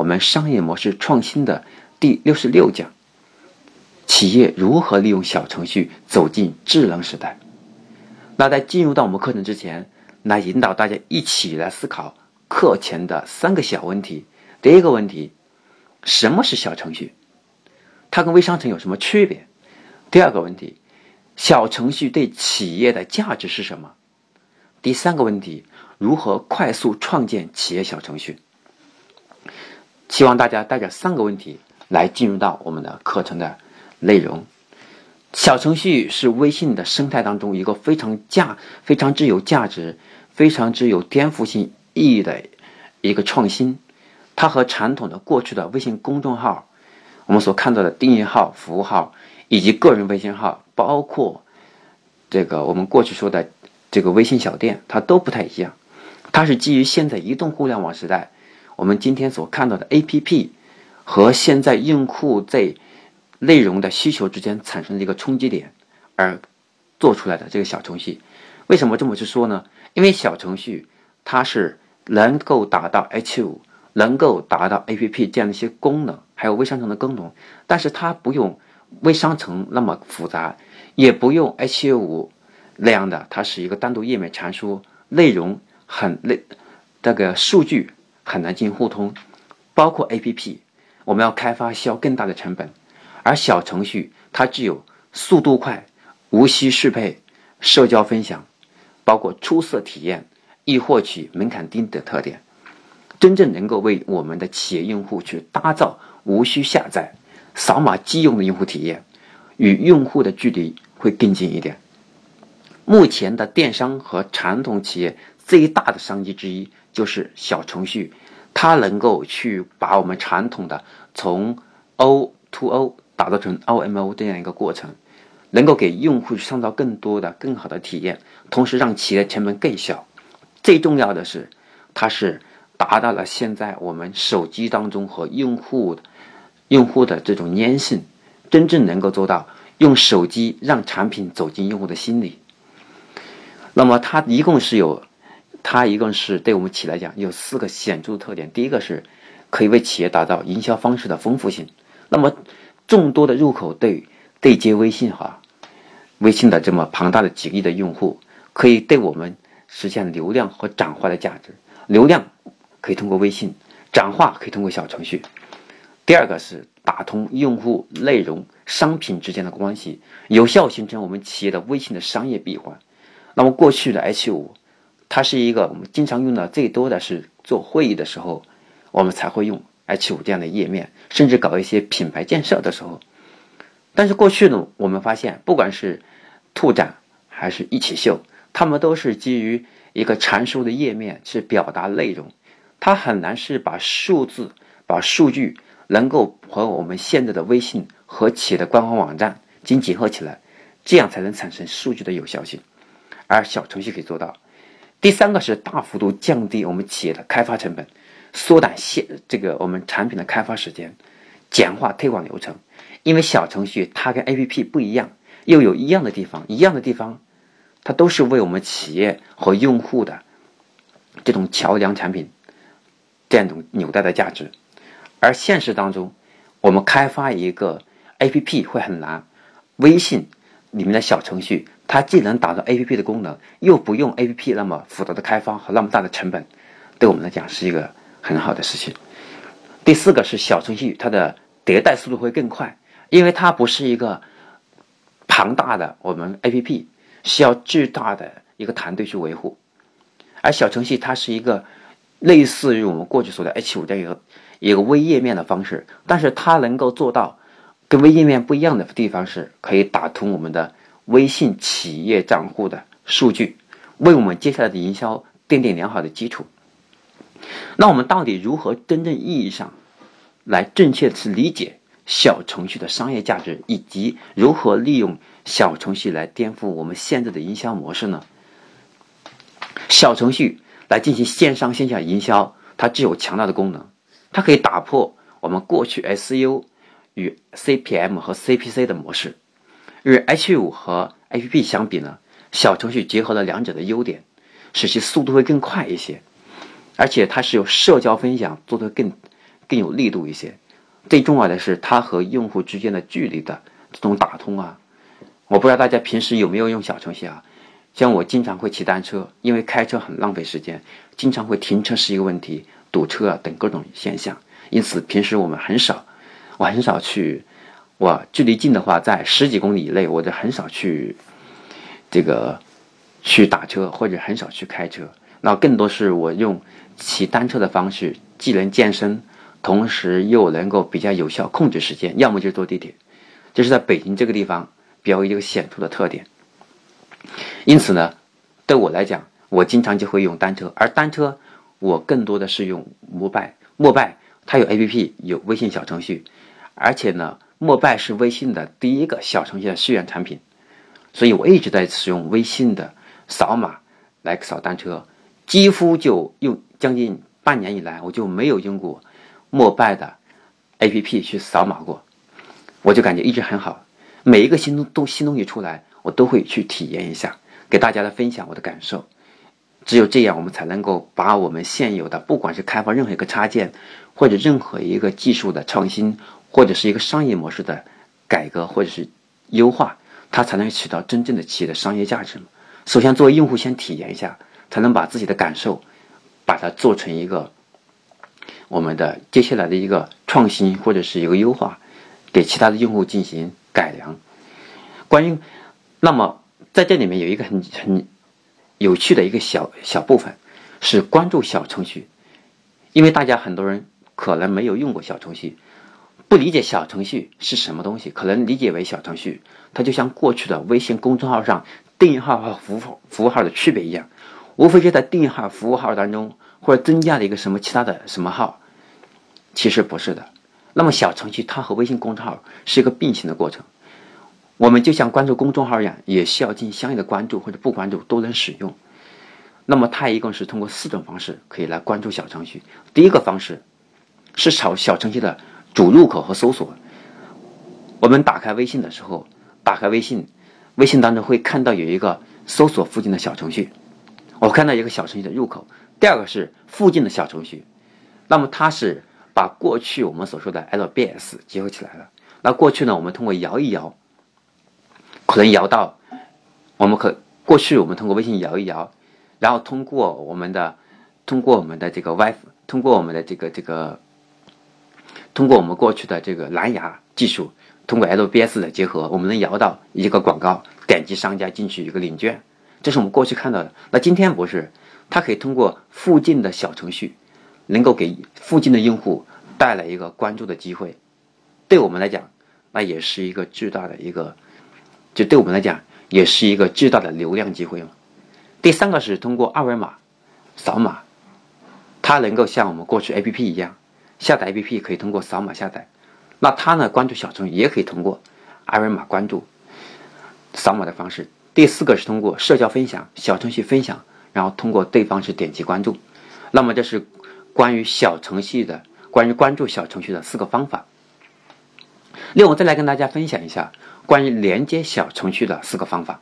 我们商业模式创新的第六十六讲：企业如何利用小程序走进智能时代。那在进入到我们课程之前，来引导大家一起来思考课前的三个小问题。第一个问题：什么是小程序？它跟微商城有什么区别？第二个问题：小程序对企业的价值是什么？第三个问题。如何快速创建企业小程序？希望大家带着三个问题来进入到我们的课程的内容。小程序是微信的生态当中一个非常价、非常之有价值、非常之有颠覆性意义的一个创新。它和传统的过去的微信公众号、我们所看到的订阅号、服务号以及个人微信号，包括这个我们过去说的这个微信小店，它都不太一样。它是基于现在移动互联网时代，我们今天所看到的 APP 和现在用户在内容的需求之间产生的一个冲击点而做出来的这个小程序。为什么这么去说呢？因为小程序它是能够达到 H5，能够达到 APP 这样的一些功能，还有微商城的功能，但是它不用微商城那么复杂，也不用 H5 那样的，它是一个单独页面传输内容。很累，这个数据很难进行互通，包括 A P P，我们要开发需要更大的成本，而小程序它具有速度快、无需适配、社交分享，包括出色体验、易获取、门槛低的特点，真正能够为我们的企业用户去打造无需下载、扫码即用的用户体验，与用户的距离会更近一点。目前的电商和传统企业。最大的商机之一就是小程序，它能够去把我们传统的从 O to O 打造成 O M O 这样一个过程，能够给用户创造更多的、更好的体验，同时让企业成本更小。最重要的是，它是达到了现在我们手机当中和用户用户的这种粘性，真正能够做到用手机让产品走进用户的心里。那么它一共是有。它一共是对我们企业来讲有四个显著特点。第一个是可以为企业打造营销方式的丰富性。那么众多的入口对对接微信哈，微信的这么庞大的几亿的用户，可以对我们实现流量和转化的价值。流量可以通过微信，转化可以通过小程序。第二个是打通用户、内容、商品之间的关系，有效形成我们企业的微信的商业闭环。那么过去的 H 五。它是一个我们经常用的最多的是做会议的时候，我们才会用 H 五这样的页面，甚至搞一些品牌建设的时候。但是过去呢，我们发现不管是兔展还是一起秀，他们都是基于一个传输的页面去表达内容，它很难是把数字、把数据能够和我们现在的微信和企业的官方网站进行结合起来，这样才能产生数据的有效性。而小程序可以做到。第三个是大幅度降低我们企业的开发成本，缩短现这个我们产品的开发时间，简化推广流程。因为小程序它跟 A P P 不一样，又有一样的地方，一样的地方，它都是为我们企业和用户的这种桥梁产品，这样一种纽带的价值。而现实当中，我们开发一个 A P P 会很难，微信里面的小程序。它既能达到 A P P 的功能，又不用 A P P 那么复杂的开发和那么大的成本，对我们来讲是一个很好的事情。第四个是小程序，它的迭代速度会更快，因为它不是一个庞大的我们 A P P 需要巨大的一个团队去维护，而小程序它是一个类似于我们过去说的 H 五这样一个一个微页面的方式，但是它能够做到跟微页面不一样的地方是，可以打通我们的。微信企业账户的数据，为我们接下来的营销奠定良好的基础。那我们到底如何真正意义上来正确的去理解小程序的商业价值，以及如何利用小程序来颠覆我们现在的营销模式呢？小程序来进行线上线下营销，它具有强大的功能，它可以打破我们过去 SU 与 CPM 和 CPC 的模式。与 H5 和 APP 相比呢，小程序结合了两者的优点，使其速度会更快一些，而且它是有社交分享做得更更有力度一些。最重要的是，它和用户之间的距离的这种打通啊，我不知道大家平时有没有用小程序啊？像我经常会骑单车，因为开车很浪费时间，经常会停车是一个问题，堵车啊等各种现象，因此平时我们很少，我很少去。我距离近的话，在十几公里以内，我就很少去这个去打车，或者很少去开车。那更多是我用骑单车的方式，既能健身，同时又能够比较有效控制时间。要么就是坐地铁，这是在北京这个地方比较一个显著的特点。因此呢，对我来讲，我经常就会用单车，而单车我更多的是用摩拜。摩拜它有 APP，有微信小程序，而且呢。摩拜是微信的第一个小程序的会员产品，所以我一直在使用微信的扫码来扫单车，几乎就用将近半年以来，我就没有用过摩拜的 APP 去扫码过，我就感觉一直很好。每一个新东东新东西出来，我都会去体验一下，给大家来分享我的感受。只有这样，我们才能够把我们现有的，不管是开发任何一个插件，或者任何一个技术的创新。或者是一个商业模式的改革，或者是优化，它才能起到真正的企业的商业价值。首先，作为用户先体验一下，才能把自己的感受，把它做成一个我们的接下来的一个创新或者是一个优化，给其他的用户进行改良。关于，那么在这里面有一个很很有趣的一个小小部分，是关注小程序，因为大家很多人可能没有用过小程序。不理解小程序是什么东西，可能理解为小程序，它就像过去的微信公众号上订阅号和服务服务号的区别一样，无非是在订阅号、服务号当中或者增加了一个什么其他的什么号，其实不是的。那么小程序它和微信公众号是一个并行的过程，我们就像关注公众号一样，也需要进行相应的关注或者不关注都能使用。那么它一共是通过四种方式可以来关注小程序。第一个方式是炒小程序的。主入口和搜索，我们打开微信的时候，打开微信，微信当中会看到有一个搜索附近的小程序，我看到一个小程序的入口。第二个是附近的小程序，那么它是把过去我们所说的 LBS 结合起来了。那过去呢，我们通过摇一摇，可能摇到，我们可过去我们通过微信摇一摇，然后通过我们的，通过我们的这个 WiFi，通过我们的这个这个。通过我们过去的这个蓝牙技术，通过 LBS 的结合，我们能摇到一个广告，点击商家进去一个领券，这是我们过去看到的。那今天不是，它可以通过附近的小程序，能够给附近的用户带来一个关注的机会。对我们来讲，那也是一个巨大的一个，就对我们来讲也是一个巨大的流量机会嘛。第三个是通过二维码扫码，它能够像我们过去 APP 一样。下载 APP 可以通过扫码下载，那他呢关注小程序也可以通过二维码关注、扫码的方式。第四个是通过社交分享，小程序分享，然后通过对方是点击关注。那么这是关于小程序的关于关注小程序的四个方法。另外，我再来跟大家分享一下关于连接小程序的四个方法。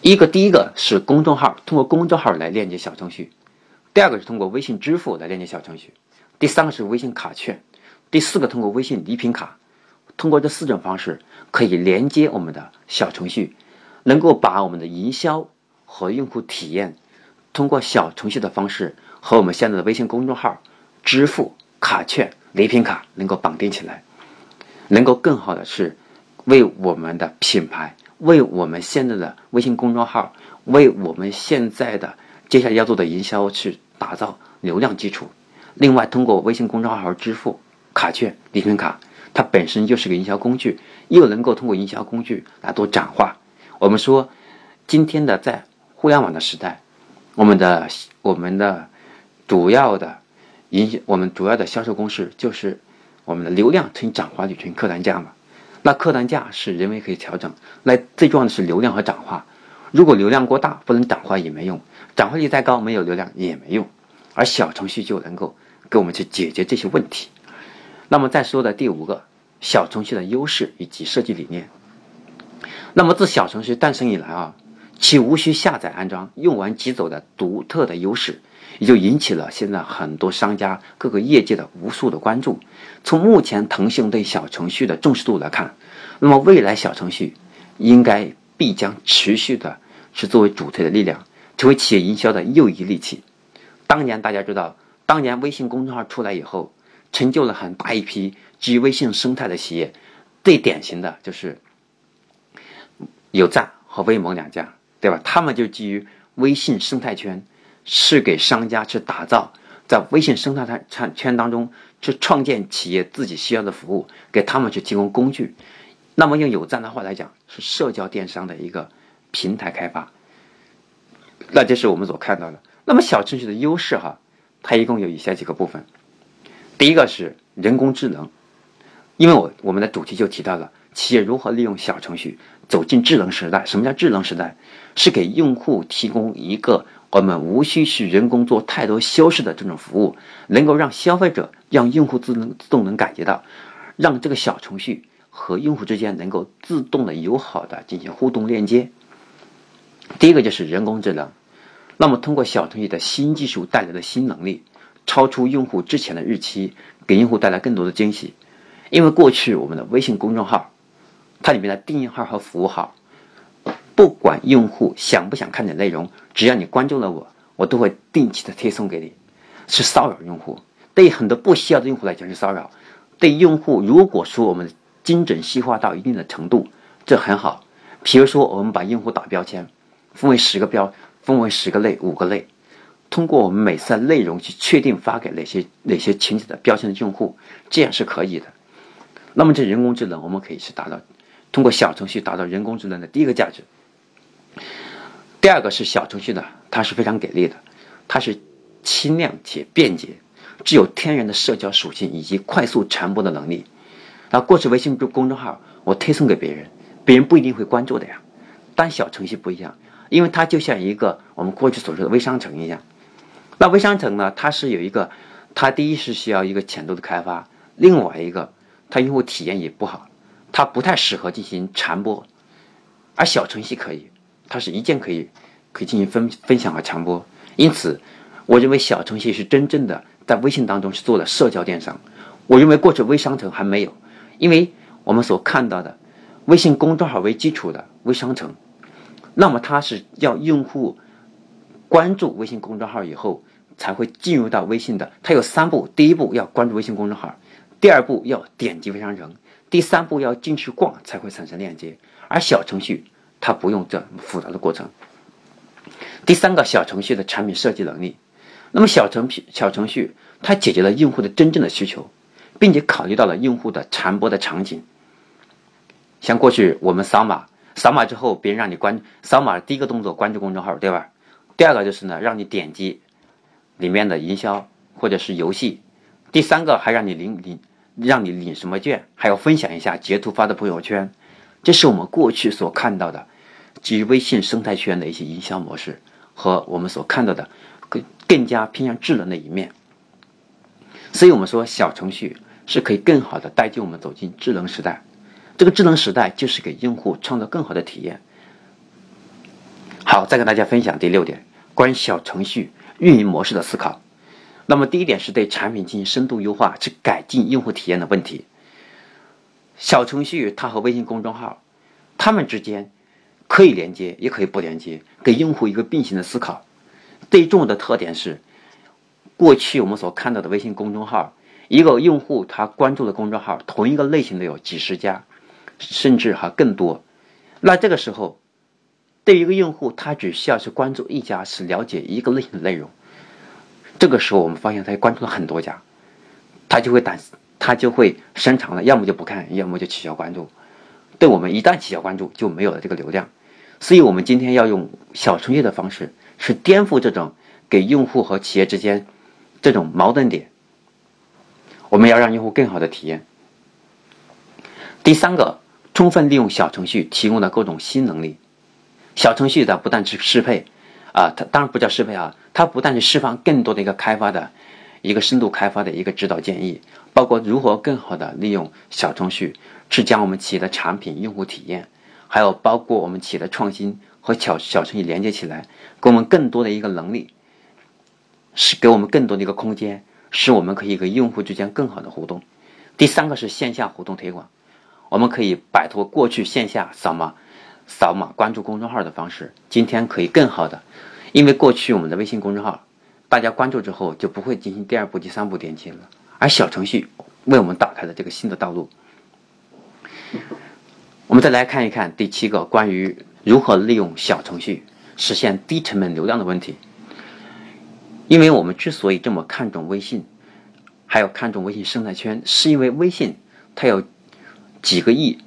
一个第一个是公众号，通过公众号来链接小程序；第二个是通过微信支付来链接小程序。第三个是微信卡券，第四个通过微信礼品卡，通过这四种方式可以连接我们的小程序，能够把我们的营销和用户体验通过小程序的方式和我们现在的微信公众号、支付、卡券、礼品卡能够绑定起来，能够更好的是为我们的品牌、为我们现在的微信公众号、为我们现在的接下来要做的营销去打造流量基础。另外，通过微信公众号支付、卡券、礼品卡，它本身就是个营销工具，又能够通过营销工具来做转化。我们说，今天的在互联网的时代，我们的我们的主要的营我们主要的销售公式就是我们的流量乘以转化率乘以客单价嘛。那客单价是人为可以调整，那最重要的是流量和转化。如果流量过大，不能转化也没用；转化率再高，没有流量也没用。而小程序就能够给我们去解决这些问题。那么再说的第五个，小程序的优势以及设计理念。那么自小程序诞生以来啊，其无需下载安装、用完即走的独特的优势，也就引起了现在很多商家、各个业界的无数的关注。从目前腾讯对小程序的重视度来看，那么未来小程序应该必将持续的是作为主推的力量，成为企业营销的又一利器。当年大家知道，当年微信公众号出来以后，成就了很大一批基于微信生态的企业，最典型的就是有赞和微盟两家，对吧？他们就基于微信生态圈，是给商家去打造在微信生态圈圈当中去创建企业自己需要的服务，给他们去提供工具。那么用有赞的话来讲，是社交电商的一个平台开发。那这是我们所看到的。那么小程序的优势哈，它一共有以下几个部分。第一个是人工智能，因为我我们的主题就提到了企业如何利用小程序走进智能时代。什么叫智能时代？是给用户提供一个我们无需去人工做太多修饰的这种服务，能够让消费者、让用户自能自动能感觉到，让这个小程序。和用户之间能够自动的、友好的进行互动链接。第一个就是人工智能。那么，通过小程序的新技术带来的新能力，超出用户之前的预期，给用户带来更多的惊喜。因为过去我们的微信公众号，它里面的订阅号和服务号，不管用户想不想看的内容，只要你关注了我，我都会定期的推送给你，是骚扰用户。对于很多不需要的用户来讲是骚扰。对用户，如果说我们精准细化到一定的程度，这很好。比如说，我们把用户打标签，分为十个标，分为十个类、五个类。通过我们每次的内容去确定发给哪些哪些群体的标签的用户，这样是可以的。那么这人工智能，我们可以去达到通过小程序达到人工智能的第一个价值。第二个是小程序呢，它是非常给力的，它是轻量且便捷，具有天然的社交属性以及快速传播的能力。那过去微信公众号我推送给别人，别人不一定会关注的呀。但小程序不一样，因为它就像一个我们过去所说的微商城一样。那微商城呢，它是有一个，它第一是需要一个浅度的开发，另外一个它用户体验也不好，它不太适合进行传播。而小程序可以，它是一键可以可以进行分分享和传播。因此，我认为小程序是真正的在微信当中是做了社交电商。我认为过去微商城还没有。因为我们所看到的微信公众号为基础的微商城，那么它是要用户关注微信公众号以后才会进入到微信的。它有三步：第一步要关注微信公众号，第二步要点击微商城，第三步要进去逛才会产生链接。而小程序它不用这么复杂的过程。第三个，小程序的产品设计能力。那么小程序小程序它解决了用户的真正的需求。并且考虑到了用户的传播的场景，像过去我们扫码，扫码之后别人让你关，扫码第一个动作关注公众号，对吧？第二个就是呢，让你点击里面的营销或者是游戏，第三个还让你领领，让你领什么券，还要分享一下截图发到朋友圈，这是我们过去所看到的基于微信生态圈的一些营销模式和我们所看到的更更加偏向智能的一面，所以我们说小程序。是可以更好的带进我们走进智能时代，这个智能时代就是给用户创造更好的体验。好，再跟大家分享第六点，关于小程序运营模式的思考。那么第一点是对产品进行深度优化，去改进用户体验的问题。小程序它和微信公众号，它们之间可以连接，也可以不连接，给用户一个并行的思考。最重要的特点是，过去我们所看到的微信公众号。一个用户他关注的公众号，同一个类型的有几十家，甚至还更多。那这个时候，对于一个用户，他只需要去关注一家，是了解一个类型的内容。这个时候，我们发现他关注了很多家，他就会胆，他就会伸长了，要么就不看，要么就取消关注。对我们一旦取消关注，就没有了这个流量。所以我们今天要用小程序的方式，去颠覆这种给用户和企业之间这种矛盾点。我们要让用户更好的体验。第三个，充分利用小程序提供的各种新能力。小程序的不但是适配，啊，它当然不叫适配啊，它不但是释放更多的一个开发的一个深度开发的一个指导建议，包括如何更好的利用小程序去将我们企业的产品用户体验，还有包括我们企业的创新和小小程序连接起来，给我们更多的一个能力，是给我们更多的一个空间，使我们可以跟用户之间更好的互动。第三个是线下活动推广。我们可以摆脱过去线下扫码、扫码关注公众号的方式，今天可以更好的，因为过去我们的微信公众号，大家关注之后就不会进行第二步、第三步点击了，而小程序为我们打开了这个新的道路。我们再来看一看第七个关于如何利用小程序实现低成本流量的问题。因为我们之所以这么看重微信，还有看重微信生态圈，是因为微信它有。几个亿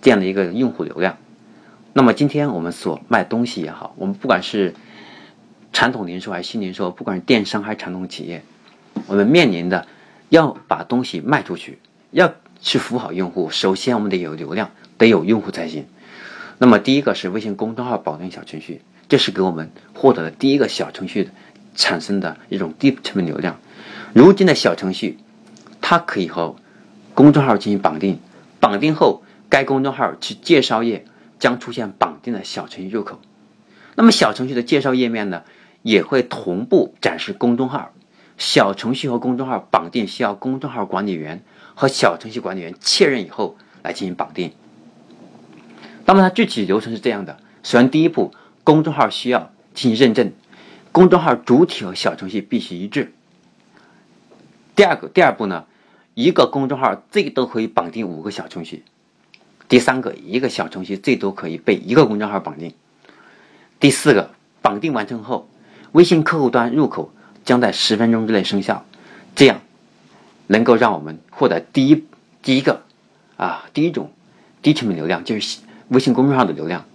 这样的一个用户流量，那么今天我们所卖东西也好，我们不管是传统零售还是新零售，不管是电商还是传统企业，我们面临的要把东西卖出去，要去服务好用户，首先我们得有流量，得有用户才行。那么第一个是微信公众号保定小程序，这是给我们获得的第一个小程序产生的一种低成本流量。如今的小程序，它可以和公众号进行绑定。绑定后，该公众号其介绍页将出现绑定的小程序入口。那么，小程序的介绍页面呢，也会同步展示公众号。小程序和公众号绑定需要公众号管理员和小程序管理员确认以后来进行绑定。那么，它具体流程是这样的：首先，第一步，公众号需要进行认证，公众号主体和小程序必须一致。第二个，第二步呢？一个公众号最多可以绑定五个小程序。第三个，一个小程序最多可以被一个公众号绑定。第四个，绑定完成后，微信客户端入口将在十分钟之内生效，这样能够让我们获得第一第一个啊第一种低成本流量，就是微信公众号的流量。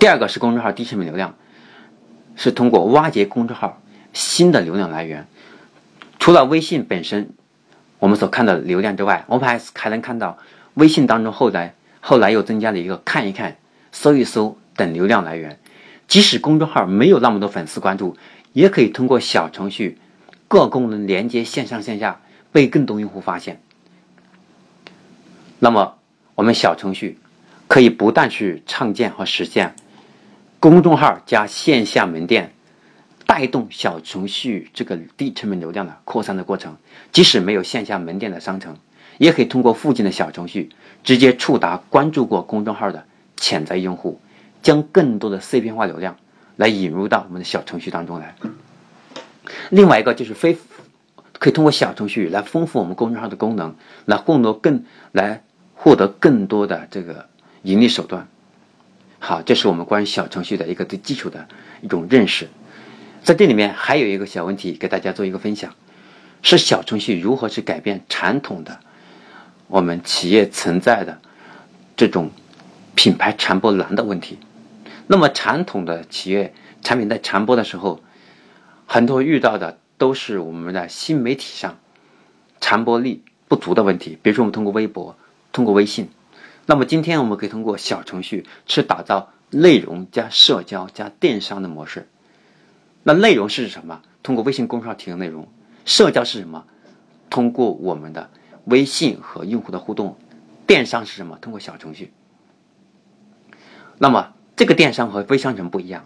第二个是公众号低成本流量，是通过挖掘公众号新的流量来源。除了微信本身，我们所看到的流量之外，我们还还能看到微信当中后来后来又增加了一个看一看、搜一搜等流量来源。即使公众号没有那么多粉丝关注，也可以通过小程序各功能连接线上线下，被更多用户发现。那么，我们小程序可以不断去创建和实现公众号加线下门店。带动小程序这个低成本流量的扩散的过程，即使没有线下门店的商城，也可以通过附近的小程序直接触达关注过公众号的潜在用户，将更多的碎片化流量来引入到我们的小程序当中来。另外一个就是非可以通过小程序来丰富我们公众号的功能，来获得更来获得更多的这个盈利手段。好，这是我们关于小程序的一个最基础的一种认识。在这里面还有一个小问题，给大家做一个分享，是小程序如何去改变传统的我们企业存在的这种品牌传播难的问题。那么传统的企业产品在传播的时候，很多遇到的都是我们的新媒体上传播力不足的问题。比如说，我们通过微博、通过微信，那么今天我们可以通过小程序去打造内容加社交加电商的模式。那内容是什么？通过微信公众号提供内容。社交是什么？通过我们的微信和用户的互动。电商是什么？通过小程序。那么这个电商和微商城不一样。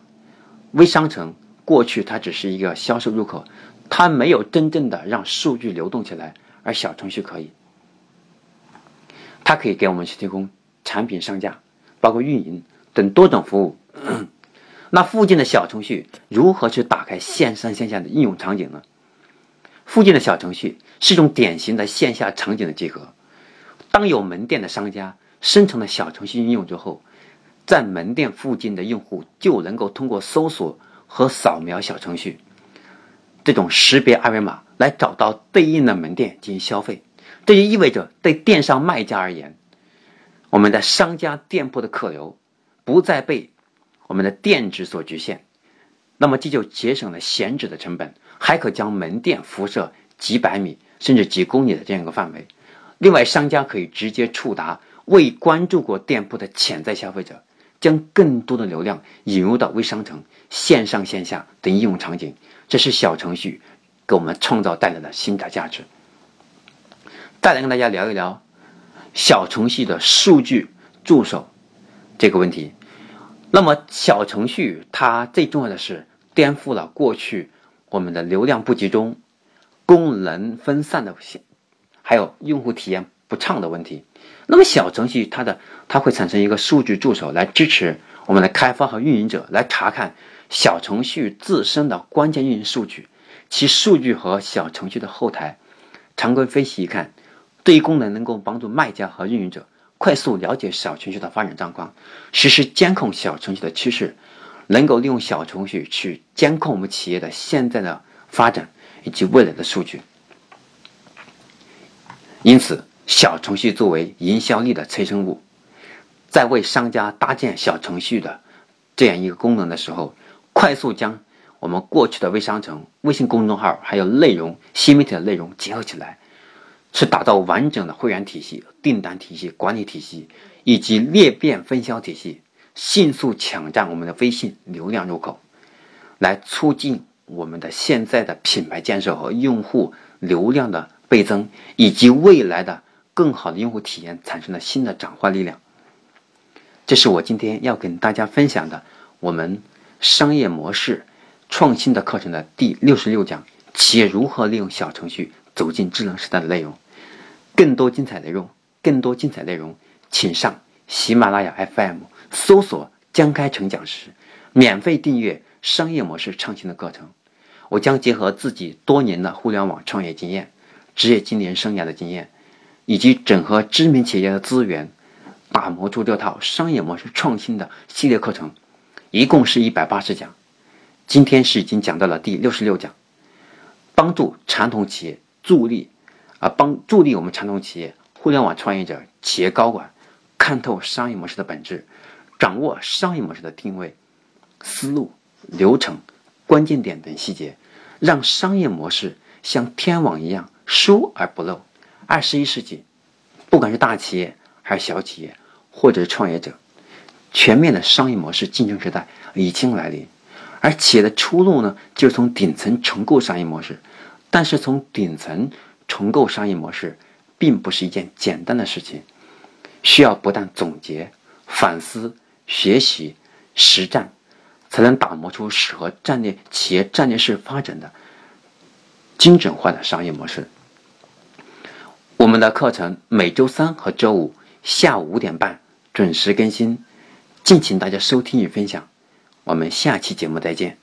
微商城过去它只是一个销售入口，它没有真正的让数据流动起来，而小程序可以。它可以给我们去提供产品上架，包括运营等多种服务。那附近的小程序如何去打开线上线下的应用场景呢？附近的小程序是一种典型的线下场景的结合。当有门店的商家生成了小程序应用之后，在门店附近的用户就能够通过搜索和扫描小程序这种识别二维码来找到对应的门店进行消费。这就意味着，对电商卖家而言，我们的商家店铺的客流不再被。我们的店址所局限，那么这就节省了闲置的成本，还可将门店辐射几百米甚至几公里的这样一个范围。另外，商家可以直接触达未关注过店铺的潜在消费者，将更多的流量引入到微商城、线上线下等应用场景。这是小程序给我们创造带来的新的价值。再来跟大家聊一聊小程序的数据助手这个问题。那么，小程序它最重要的是颠覆了过去我们的流量不集中、功能分散的还有用户体验不畅的问题。那么，小程序它的它会产生一个数据助手来支持我们的开发和运营者来查看小程序自身的关键运营数据。其数据和小程序的后台常规分析一看，对于功能能够帮助卖家和运营者。快速了解小程序的发展状况，实时监控小程序的趋势，能够利用小程序去监控我们企业的现在的发展以及未来的数据。因此，小程序作为营销力的催生物，在为商家搭建小程序的这样一个功能的时候，快速将我们过去的微商城、微信公众号还有内容新媒体的内容结合起来。是打造完整的会员体系、订单体系、管理体系以及裂变分销体系，迅速抢占我们的微信流量入口，来促进我们的现在的品牌建设和用户流量的倍增，以及未来的更好的用户体验产生了新的转化力量。这是我今天要跟大家分享的我们商业模式创新的课程的第六十六讲：企业如何利用小程序走进智能时代的内容。更多精彩内容，更多精彩内容，请上喜马拉雅 FM 搜索江开成讲师，免费订阅商业模式创新的课程。我将结合自己多年的互联网创业经验、职业经理人生涯的经验，以及整合知名企业的资源，打磨出这套商业模式创新的系列课程，一共是一百八十讲。今天是已经讲到了第六十六讲，帮助传统企业助力。啊，帮助力我们传统企业、互联网创业者、企业高管看透商业模式的本质，掌握商业模式的定位、思路、流程、关键点等细节，让商业模式像天网一样疏而不漏。二十一世纪，不管是大企业还是小企业，或者是创业者，全面的商业模式竞争时代已经来临。而企业的出路呢，就是从顶层重构商业模式，但是从顶层。重构商业模式，并不是一件简单的事情，需要不断总结、反思、学习、实战，才能打磨出适合战略企业战略式发展的精准化的商业模式。我们的课程每周三和周五下午五点半准时更新，敬请大家收听与分享。我们下期节目再见。